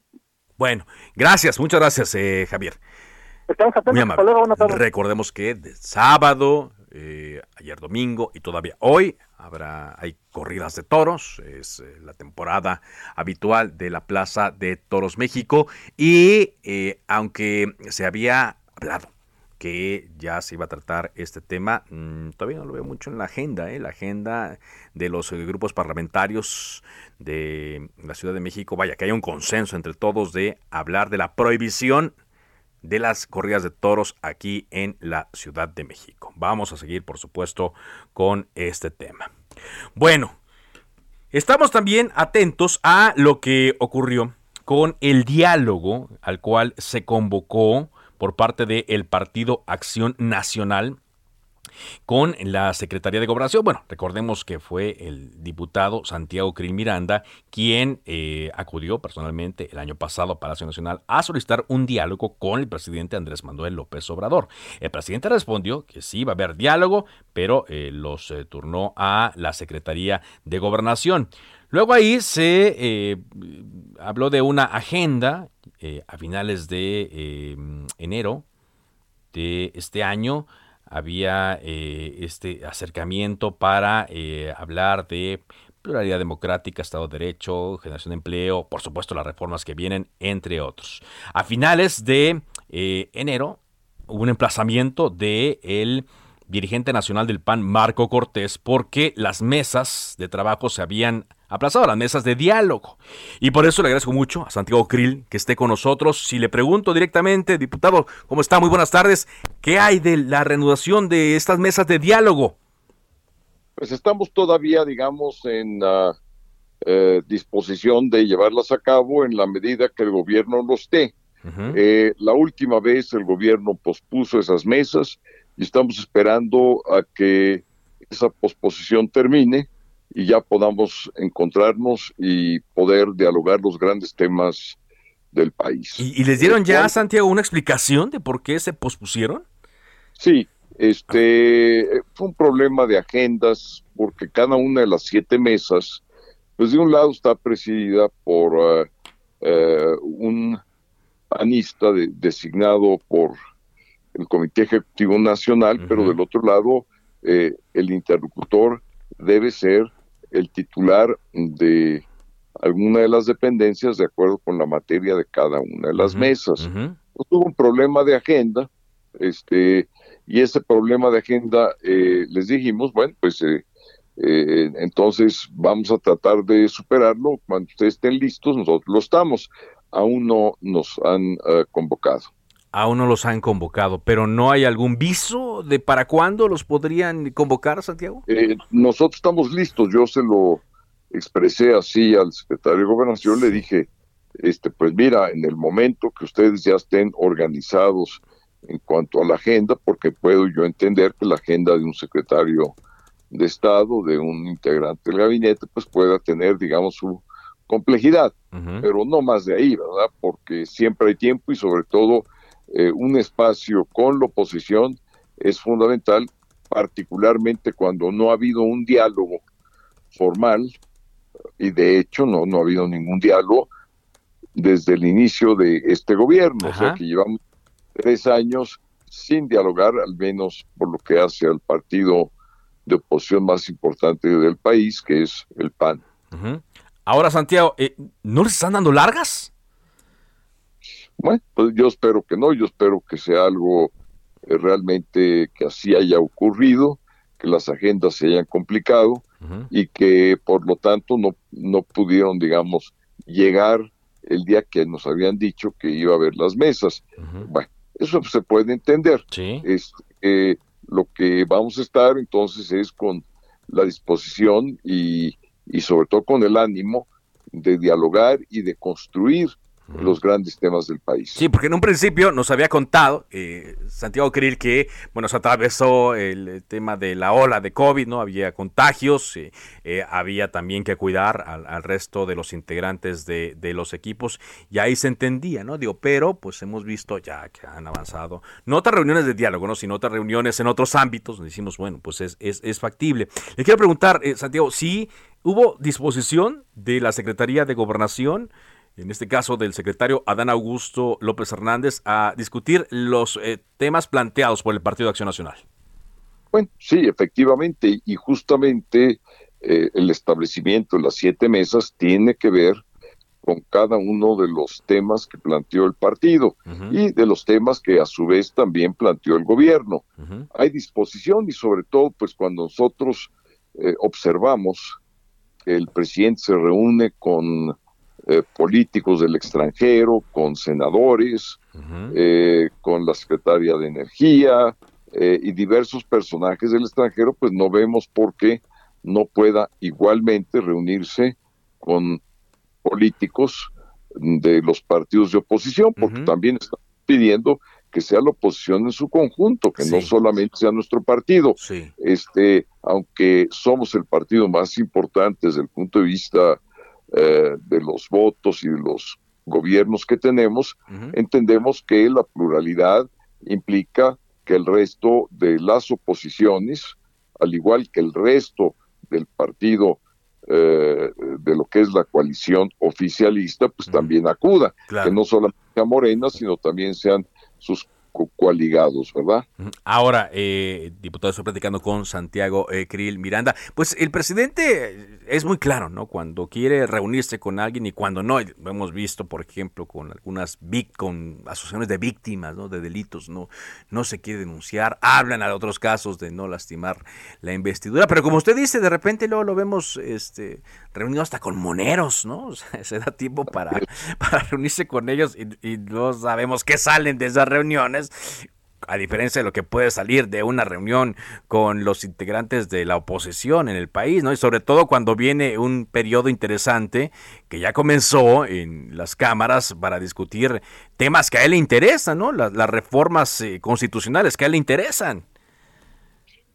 S4: Bueno gracias muchas gracias eh, Javier
S11: Estamos
S4: Muy recordemos que de sábado eh, ayer domingo y todavía hoy habrá hay corridas de toros es eh, la temporada habitual de la Plaza de Toros México y eh, aunque se había hablado que ya se iba a tratar este tema, mm, todavía no lo veo mucho en la agenda, la agenda de los grupos parlamentarios de la Ciudad de México, vaya, que haya un consenso entre todos de hablar de la prohibición de las corridas de toros aquí en la Ciudad de México. Vamos a seguir, por supuesto, con este tema. Bueno, estamos también atentos a lo que ocurrió con el diálogo al cual se convocó por parte del Partido Acción Nacional con la Secretaría de Gobernación. Bueno, recordemos que fue el diputado Santiago Krill Miranda quien eh, acudió personalmente el año pasado a Palacio Nacional a solicitar un diálogo con el presidente Andrés Manuel López Obrador. El presidente respondió que sí va a haber diálogo, pero eh, los eh, turnó a la Secretaría de Gobernación. Luego ahí se habló de una agenda a finales de enero de este año había eh, este acercamiento para eh, hablar de pluralidad democrática, Estado de Derecho, generación de empleo, por supuesto las reformas que vienen, entre otros. A finales de eh, enero hubo un emplazamiento de el dirigente nacional del PAN, Marco Cortés, porque las mesas de trabajo se habían aplazado las mesas de diálogo. Y por eso le agradezco mucho a Santiago Krill que esté con nosotros. Si le pregunto directamente, diputado, ¿cómo está? Muy buenas tardes. ¿Qué hay de la reanudación de estas mesas de diálogo?
S12: Pues estamos todavía, digamos, en la eh, disposición de llevarlas a cabo en la medida que el gobierno los esté. Eh, la última vez el gobierno pospuso esas mesas y estamos esperando a que esa posposición termine y ya podamos encontrarnos y poder dialogar los grandes temas del país.
S4: ¿Y, les dieron ya, Santiago, una explicación de por qué se pospusieron?
S12: Sí, este fue un problema de agendas porque cada una de las siete mesas, pues de un lado está presidida por eh, eh, un panista designado por el Comité Ejecutivo Nacional, pero del otro lado eh, el interlocutor debe ser el titular de alguna de las dependencias de acuerdo con la materia de cada una de las mesas. Pues, hubo un problema de agenda, este, y ese problema de agenda eh, les dijimos, bueno, pues eh, eh, entonces vamos a tratar de superarlo. Cuando ustedes estén listos, nosotros lo estamos. Aún no nos han convocado
S4: aún no los han convocado, pero ¿no hay algún viso de para cuándo los podrían convocar, Santiago?
S12: Eh, nosotros estamos listos, yo se lo expresé así al secretario de Gobernación, le dije, este, pues mira, en el momento que ustedes ya estén organizados en cuanto a la agenda, porque puedo yo entender que la agenda de un secretario de Estado, de un integrante del gabinete, pues pueda tener, digamos, su complejidad, pero no más de ahí, ¿verdad? Porque siempre hay tiempo y sobre todo eh, un espacio con la oposición es fundamental, particularmente cuando no ha habido un diálogo formal, y de hecho no, no ha habido ningún diálogo desde el inicio de este gobierno, o sea que llevamos tres años sin dialogar, al menos por lo que hace al partido de oposición más importante del país, que es el PAN.
S4: Ahora, Santiago, eh, ¿no les están dando largas?
S12: Bueno, pues yo espero que no, yo espero que sea algo eh, realmente que así haya ocurrido, que las agendas se hayan complicado y que por lo tanto no, no pudieron, digamos, llegar el día que nos habían dicho que iba a haber las mesas. Bueno, eso se puede entender. Es, lo que vamos a estar entonces es con la disposición y y sobre todo con el ánimo de dialogar y de construir los grandes temas del país.
S4: Sí, porque en un principio nos había contado eh, Santiago Krill que, bueno, se atravesó el tema de la ola de COVID, ¿no? Había contagios, eh, eh, había también que cuidar al, resto de los integrantes de, de, los equipos y ahí se entendía, ¿no? Digo, pero pues hemos visto ya que han avanzado, no otras reuniones de diálogo, ¿no? Sino otras reuniones en otros ámbitos donde decimos, bueno, pues es, es, es factible. Le quiero preguntar, Santiago, si hubo disposición de la Secretaría de Gobernación en este caso del secretario Adán Augusto López Hernández, a discutir los eh, temas planteados por el Partido de Acción Nacional.
S12: Bueno, sí, efectivamente, y justamente eh, el establecimiento de las siete mesas tiene que ver con cada uno de los temas que planteó el partido y de los temas que a su vez también planteó el gobierno. Hay disposición y sobre todo pues cuando nosotros eh, observamos que el presidente se reúne con eh, políticos del extranjero, con senadores, eh, con la secretaria de Energía eh, y diversos personajes del extranjero, pues no vemos por qué no pueda igualmente reunirse con políticos de los partidos de oposición, porque también están pidiendo que sea la oposición en su conjunto, que no solamente sea nuestro partido. Este, aunque somos el partido más importante desde el punto de vista eh, de los votos y de los gobiernos que tenemos, entendemos que la pluralidad implica que el resto de las oposiciones, al igual que el resto del partido eh, de lo que es la coalición oficialista, pues también acuda, que no solamente sea Morena, sino también sean sus coaligados, ¿verdad?
S4: Ahora, eh, diputado, estoy platicando con Santiago eh, Krill Miranda. Pues el presidente es muy claro, ¿no? Cuando quiere reunirse con alguien y cuando no. Lo hemos visto, por ejemplo, con algunas con asociaciones de víctimas, ¿no? De delitos, ¿no? No se quiere denunciar. Hablan a otros casos de no lastimar la investidura. Pero como usted dice, de repente luego lo vemos este, reunido hasta con moneros, ¿no? [laughs] O sea, se da tiempo para, para reunirse con ellos y, y no sabemos qué salen de esas reuniones a diferencia de lo que puede salir de una reunión con los integrantes de la oposición en el país, ¿no? Y sobre todo cuando viene un periodo interesante que ya comenzó en las cámaras para discutir temas que a él le interesan, ¿no? Las, reformas eh, constitucionales que a él le interesan.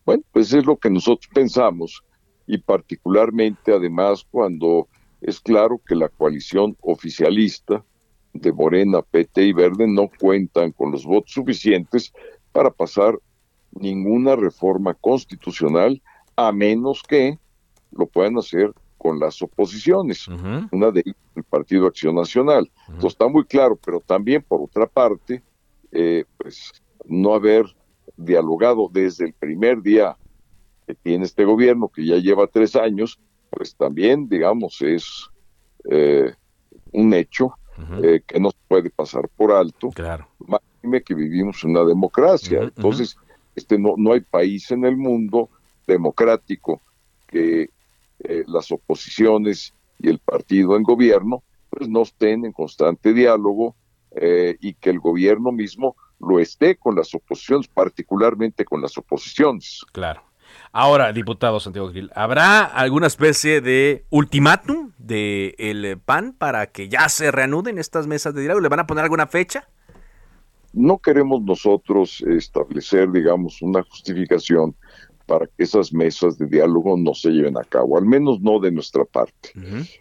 S12: Bueno, pues es lo que nosotros pensamos y particularmente además cuando es claro que la coalición oficialista de Morena, PT y Verde no cuentan con los votos suficientes para pasar ninguna reforma constitucional a menos que lo puedan hacer con las oposiciones, una de el Partido Acción Nacional. Entonces está muy claro, pero también por otra parte, eh, pues no haber dialogado desde el primer día que tiene este gobierno, que ya lleva tres años, pues también, digamos, es eh, un hecho eh, que no se puede pasar por alto.
S4: Claro.
S12: Que vivimos en una democracia. Entonces, este no, no hay país en el mundo democrático que eh, las oposiciones y el partido en gobierno pues no estén en constante diálogo eh, y que el gobierno mismo lo esté con las oposiciones, particularmente con las oposiciones.
S4: Claro. Ahora, diputado Santiago Gil, ¿habrá alguna especie de ultimátum del el PAN para que ya se reanuden estas mesas de diálogo? ¿Le van a poner alguna fecha?
S12: No queremos nosotros establecer, digamos, una justificación para que esas mesas de diálogo no se lleven a cabo, al menos no de nuestra parte.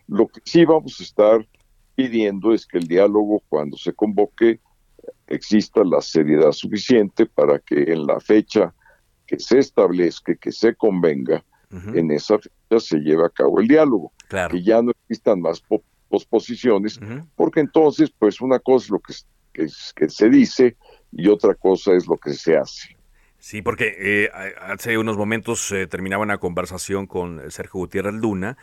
S12: Lo que sí vamos a estar pidiendo es que el diálogo, cuando se convoque, exista la seriedad suficiente para que en la fecha que se establezca, que se convenga, en esa fecha se lleve a cabo el diálogo, que ya no existan más posposiciones, porque entonces, pues una cosa es lo que, que, se dice y otra cosa es lo que se hace.
S4: Sí, porque eh, hace unos momentos eh, terminaba una conversación con Sergio Gutiérrez Luna,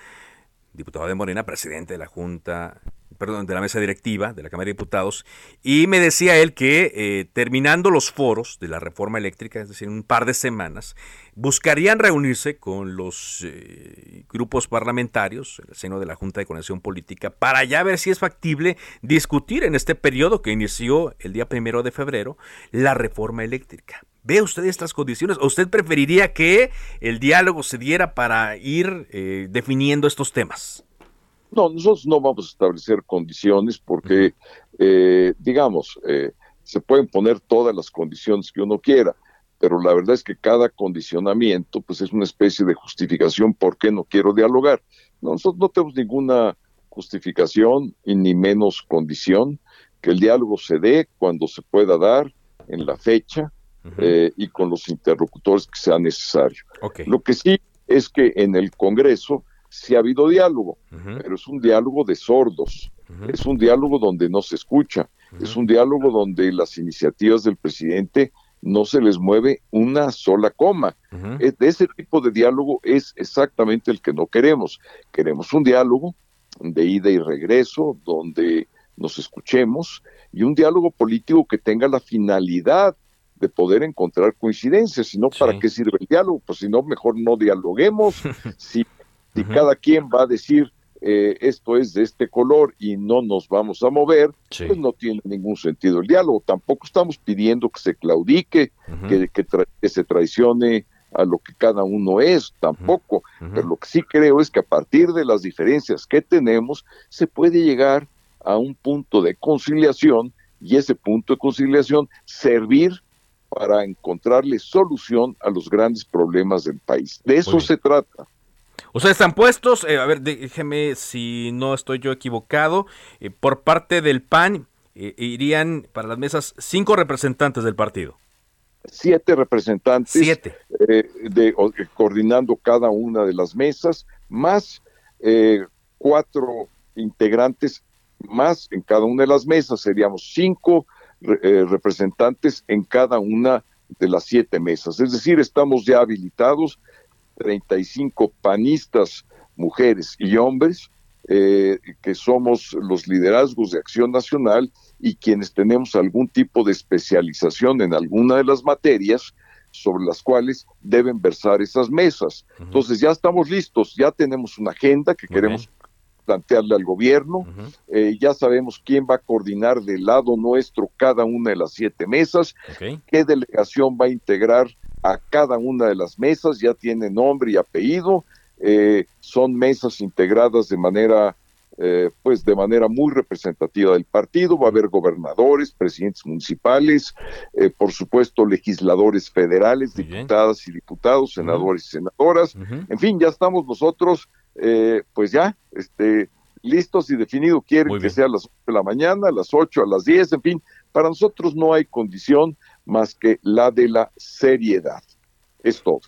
S4: diputado de Morena, presidente de la Junta perdón, de la mesa directiva de la Cámara de Diputados, y me decía él que eh, terminando los foros de la reforma eléctrica, es decir, un par de semanas, buscarían reunirse con los eh, grupos parlamentarios, en el seno de la Junta de Conexión Política, para ya ver si es factible discutir en este periodo que inició el día primero de febrero la reforma eléctrica. ¿Ve usted estas condiciones? ¿O usted preferiría que el diálogo se diera para ir eh, definiendo estos temas?
S12: No, nosotros no vamos a establecer condiciones porque, eh, digamos, eh, se pueden poner todas las condiciones que uno quiera, pero la verdad es que cada condicionamiento pues es una especie de justificación por qué no quiero dialogar. Nosotros no tenemos ninguna justificación y ni menos condición que el diálogo se dé cuando se pueda dar en la fecha eh, y con los interlocutores que sea necesario. Lo que sí es que en el Congreso sí ha habido diálogo, pero es un diálogo de sordos, es un diálogo donde no se escucha, es un diálogo donde las iniciativas del presidente no se les mueve una sola coma. E, ese tipo de diálogo es exactamente el que no queremos. Queremos un diálogo de ida y regreso, donde nos escuchemos, y un diálogo político que tenga la finalidad de poder encontrar coincidencias, si no, ¿para qué sirve el diálogo? Pues si no, mejor no dialoguemos, si, [laughs] si cada quien va a decir eh, esto es de este color y no nos vamos a mover, pues no tiene ningún sentido el diálogo. Tampoco estamos pidiendo que se claudique, que, que, se traicione a lo que cada uno es, tampoco. Pero lo que sí creo es que a partir de las diferencias que tenemos, se puede llegar a un punto de conciliación y ese punto de conciliación servir para encontrarle solución a los grandes problemas del país. De eso se trata.
S4: Ustedes están puestos, eh, a ver, déjeme si no estoy yo equivocado, eh, por parte del PAN eh, irían para las mesas cinco representantes del partido.
S12: Siete representantes. Siete. de, coordinando cada una de las mesas, más cuatro integrantes más en cada una de las mesas, seríamos cinco representantes en cada una de las siete mesas. Es decir, estamos ya habilitados 35 panistas, mujeres y hombres, eh, que somos los liderazgos de Acción Nacional y quienes tenemos algún tipo de especialización en alguna de las materias sobre las cuales deben versar esas mesas. Entonces ya estamos listos, ya tenemos una agenda que queremos plantearle al gobierno, eh, ya sabemos quién va a coordinar del lado nuestro cada una de las siete mesas, qué delegación va a integrar a cada una de las mesas, ya tiene nombre y apellido, eh, son mesas integradas de manera, eh, pues de manera muy representativa del partido, va a haber gobernadores, presidentes municipales, eh, por supuesto legisladores federales, diputadas y diputados, senadores y senadoras, en fin, ya estamos nosotros, pues ya, este, listos y definido, quieren que sea a las 8 de la mañana, a las 8, a las 10, en fin, para nosotros no hay condición más que la de la seriedad. Es todo.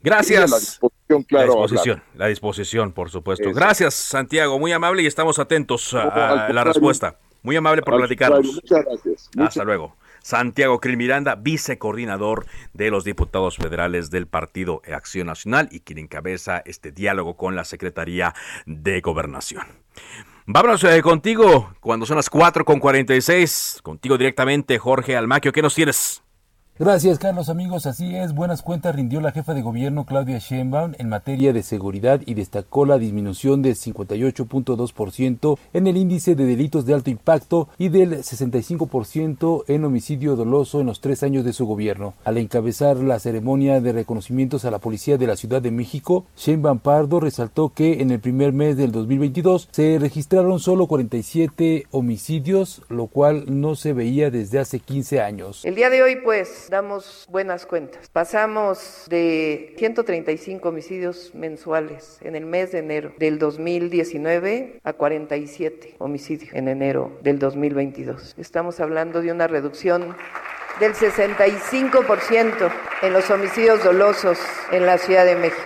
S4: Gracias. La disposición, claro. La disposición, la disposición, por supuesto. Gracias, Santiago. Muy amable y estamos atentos a, la respuesta. Muy amable por platicarnos.
S12: Muchas gracias.
S4: Hasta luego. Santiago Krill Miranda, vicecoordinador de los diputados federales del Partido Acción Nacional y quien encabeza este diálogo con la Secretaría de Gobernación. Vámonos eh, contigo cuando son las 4 con 46. Contigo directamente, Jorge Almaquio. ¿Qué nos tienes?
S13: Gracias, Carlos. Amigos, así es. Buenas cuentas rindió la jefa de gobierno Claudia Sheinbaum en materia de seguridad y destacó la disminución del 58.2% en el índice de delitos de alto impacto y del 65% en homicidio doloso en los tres años de su gobierno. Al encabezar la ceremonia de reconocimientos a la policía de la Ciudad de México, Sheinbaum Pardo resaltó que en el primer mes del 2022 se registraron solo 47 homicidios, lo cual no se veía desde hace 15 años.
S14: El día de hoy, pues, damos buenas cuentas. Pasamos de 135 homicidios mensuales en el mes de enero del 2019 a 47 homicidios en enero del 2022. Estamos hablando de una reducción del 65% en los homicidios dolosos en la Ciudad de México.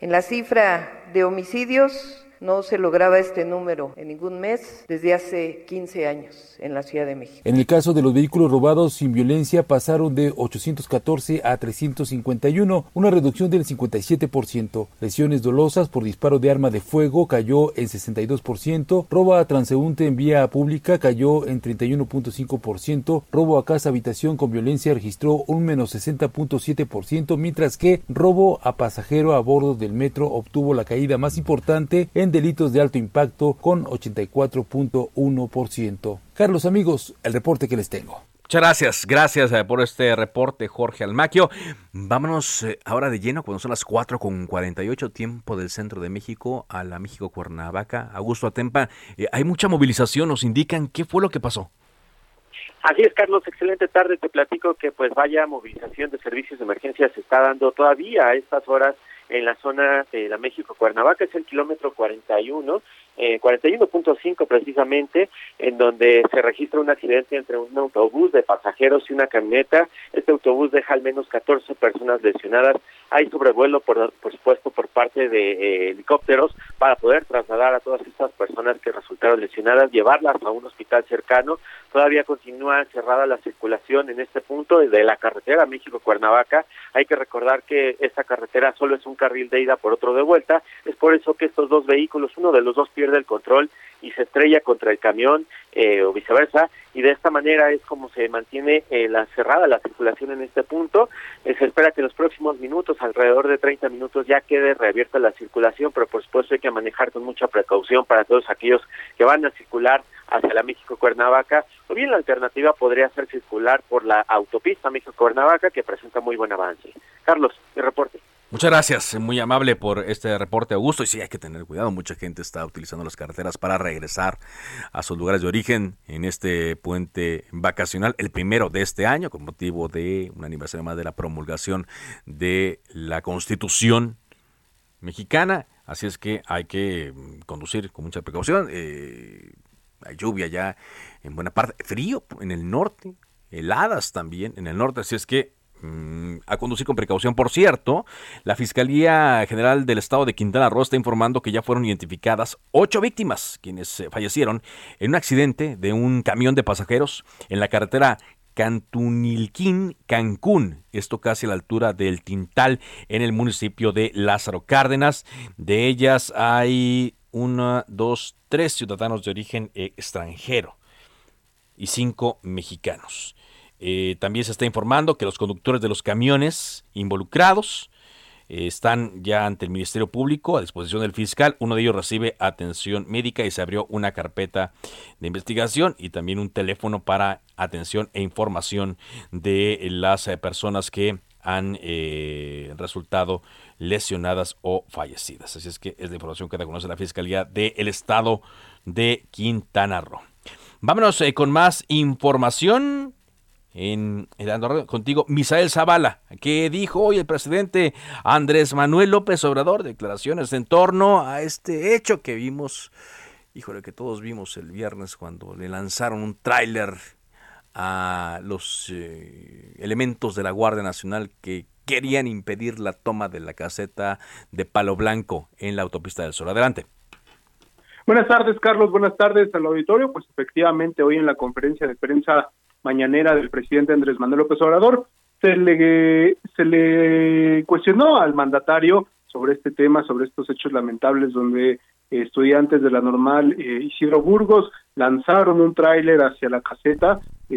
S14: En la cifra de homicidios no se lograba este número en ningún mes desde hace 15 años en la Ciudad de México.
S13: En el caso de los vehículos robados sin violencia pasaron de 814 a 351, una reducción del 57%. Lesiones dolosas por disparo de arma de fuego cayó en 62%, robo a transeúnte en vía pública cayó en 31.5%, robo a casa habitación con violencia registró un menos 60.7%, mientras que robo a pasajero a bordo del metro obtuvo la caída más importante en delitos de alto impacto con 84.1%. Carlos amigos, el reporte que les tengo.
S4: Muchas gracias, gracias eh, por este reporte, Jorge Almaquio. Vámonos eh, ahora de lleno, cuando son las 4 con 48, tiempo del centro de México a la México Cuernavaca. Augusto Atempa, eh, hay mucha movilización, nos indican qué fue lo que pasó.
S15: Así es, Carlos, excelente tarde. Te platico que pues vaya movilización de servicios de emergencia se está dando todavía a estas horas en la zona de la México Cuernavaca, es el kilómetro 41 eh, 41.5 precisamente, en donde se registra un accidente entre un autobús de pasajeros y una camioneta. Este autobús deja al menos 14 personas lesionadas. Hay sobrevuelo, por, por supuesto, por parte de eh, helicópteros para poder trasladar a todas estas personas que resultaron lesionadas, llevarlas a un hospital cercano. Todavía continúa cerrada la circulación en este punto de la carretera México-Cuernavaca. Hay que recordar que esta carretera solo es un carril de ida por otro de vuelta. Es por eso que estos dos vehículos, uno de los dos pierde el control y se estrella contra el camión eh, o viceversa y de esta manera es como se mantiene eh, la cerrada la circulación en este punto. Eh, se espera que en los próximos minutos alrededor de 30 minutos ya quede reabierta la circulación pero por supuesto hay que manejar con mucha precaución para todos aquellos que van a circular hacia la México Cuernavaca o bien la alternativa podría ser circular por la autopista México Cuernavaca que presenta muy buen avance. Carlos mi reporte
S4: Muchas gracias, muy amable por este reporte, Augusto. Y sí, hay que tener cuidado, mucha gente está utilizando las carreteras para regresar a sus lugares de origen en este puente vacacional, el primero de este año, con motivo de un aniversario más de la promulgación de la Constitución mexicana. Así es que hay que conducir con mucha precaución. Eh, hay lluvia ya en buena parte, frío en el norte, heladas también en el norte, así es que Mm, a conducir con precaución. Por cierto, la Fiscalía General del Estado de Quintana Roo está informando que ya fueron identificadas ocho víctimas, quienes eh, fallecieron en un accidente de un camión de pasajeros en la carretera Cantunilquín, Cancún, esto casi a la altura del Tintal, en el municipio de Lázaro Cárdenas. De ellas hay una, dos, tres ciudadanos de origen eh, extranjero y cinco mexicanos. Eh, también se está informando que los conductores de los camiones involucrados eh, están ya ante el Ministerio Público a disposición del fiscal. Uno de ellos recibe atención médica y se abrió una carpeta de investigación y también un teléfono para atención e información de las eh, personas que han resultado lesionadas o fallecidas. Así es que es la información que da a conocer la Fiscalía del Estado de Quintana Roo. Vámonos con más información en el contigo, Misael Zavala, que dijo hoy el presidente Andrés Manuel López Obrador, declaraciones en torno a este hecho que vimos, híjole, que todos vimos el viernes cuando le lanzaron un tráiler a los eh, elementos de la Guardia Nacional que querían impedir la toma de la caseta de Palo Blanco en la autopista del Sol. Adelante.
S16: Buenas tardes, Carlos. Buenas tardes al auditorio. Pues efectivamente, hoy en la conferencia de prensa mañanera del presidente Andrés Manuel López Obrador, se le, se le cuestionó al mandatario sobre este tema, sobre estos hechos lamentables donde estudiantes de la normal eh, Isidro Burgos lanzaron un tráiler hacia la caseta eh,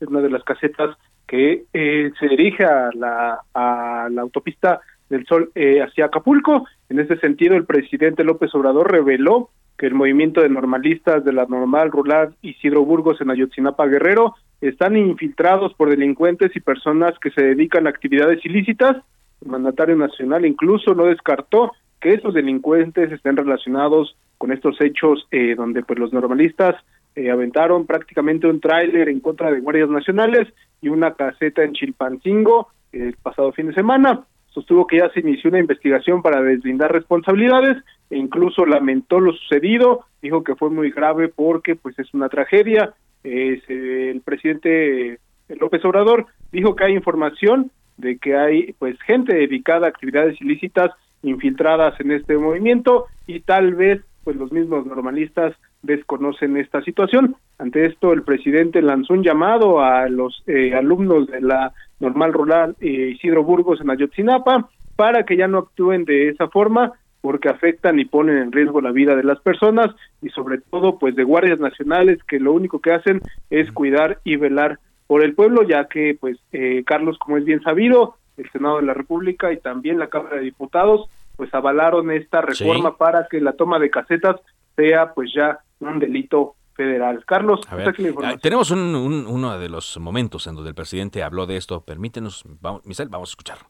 S16: de una de las casetas que eh, se dirige a la, a la autopista del Sol hacia Acapulco. En ese sentido, el presidente López Obrador reveló que el movimiento de normalistas de la normal rural Isidro Burgos en Ayotzinapa Guerrero están infiltrados por delincuentes y personas que se dedican a actividades ilícitas. El mandatario nacional incluso no descartó que esos delincuentes estén relacionados con estos hechos eh, donde pues los normalistas eh, aventaron prácticamente un tráiler en contra de guardias nacionales y una caseta en Chilpancingo el pasado fin de semana sostuvo que ya se inició una investigación para deslindar responsabilidades e incluso lamentó lo sucedido, dijo que fue muy grave porque pues es una tragedia. el presidente López Obrador dijo que hay información de que hay pues gente dedicada a actividades ilícitas infiltradas en este movimiento y tal vez pues los mismos normalistas desconocen esta situación. Ante esto, el presidente lanzó un llamado a los eh, alumnos de la normal rural eh, Isidro Burgos en Ayotzinapa para que ya no actúen de esa forma porque afectan y ponen en riesgo la vida de las personas y sobre todo pues de guardias nacionales que lo único que hacen es cuidar y velar por el pueblo ya que pues eh, Carlos como es bien sabido el Senado de la República y también la Cámara de Diputados pues avalaron esta reforma para que la toma de casetas sea pues ya un delito federal. Carlos,
S4: a ver, tenemos un, uno de los momentos en donde el presidente habló de esto. Permítenos, vamos, Michelle, vamos a escucharlo.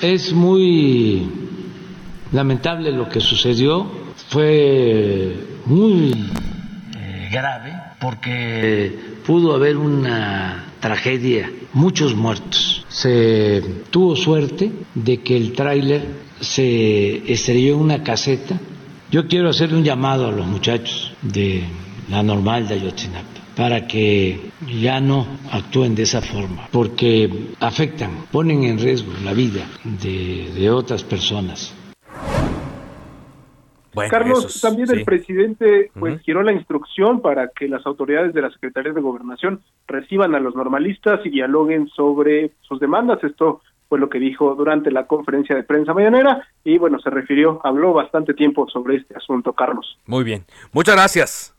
S8: Es muy lamentable lo que sucedió. Fue muy eh, grave porque pudo haber una tragedia, muchos muertos. Se tuvo suerte de que el tráiler se estrelló en una caseta. Yo quiero hacerle un llamado a los muchachos de la normal de Ayotzinapa para que ya no actúen de esa forma, porque afectan, ponen en riesgo la vida de, de otras personas.
S16: Carlos, también el presidente pues giró la instrucción para que las autoridades de la Secretaría de Gobernación reciban a los normalistas y dialoguen sobre sus demandas. Esto fue lo que dijo durante la conferencia de prensa mañanera y bueno, se refirió, habló bastante tiempo sobre este asunto, Carlos.
S4: Muy bien. Muchas gracias.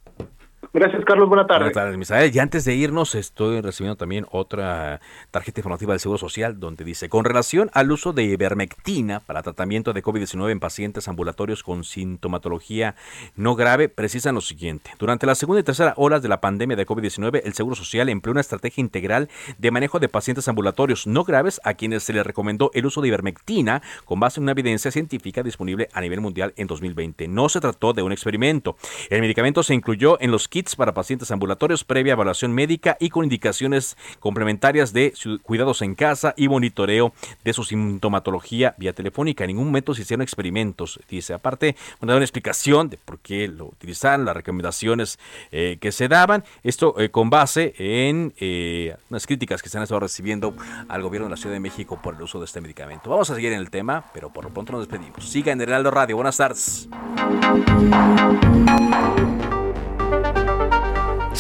S16: Gracias, Carlos. Buenas tardes.
S4: Buenas tardes, Misael. Y antes de irnos, estoy recibiendo también otra tarjeta informativa del Seguro Social donde dice, con relación al uso de ivermectina para tratamiento de COVID-19 en pacientes ambulatorios con sintomatología no grave, precisan lo siguiente. Durante la segunda y tercera olas de la pandemia de COVID-19, el Seguro Social empleó una estrategia integral de manejo de pacientes ambulatorios no graves a quienes se les recomendó el uso de ivermectina con base en una evidencia científica disponible a nivel mundial en 2020. No se trató de un experimento. El medicamento se incluyó en los para pacientes ambulatorios previa evaluación médica y con indicaciones complementarias de cuidados en casa y monitoreo de su sintomatología vía telefónica. En ningún momento se hicieron experimentos. Dice, aparte, una, una explicación de por qué lo utilizaron, las recomendaciones eh, que se daban. Esto eh, con base en eh, unas críticas que se han estado recibiendo al gobierno de la Ciudad de México por el uso de este medicamento. Vamos a seguir en el tema, pero por lo pronto nos despedimos. Siga en Heraldo Radio. Buenas tardes.